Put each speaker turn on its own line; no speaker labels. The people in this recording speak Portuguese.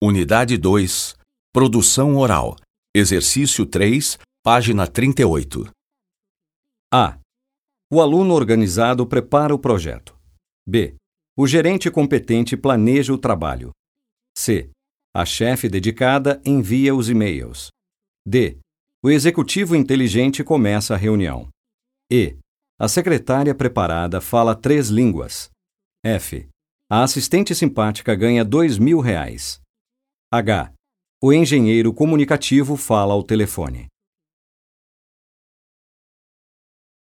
Unidade 2. Produção oral. Exercício 3, página 38.
A. O aluno organizado prepara o projeto. B. O gerente competente planeja o trabalho. C. A chefe dedicada envia os e-mails. D. O executivo inteligente começa a reunião. E. A secretária preparada fala três línguas. F. A assistente simpática ganha dois mil reais. H. O engenheiro comunicativo fala ao telefone.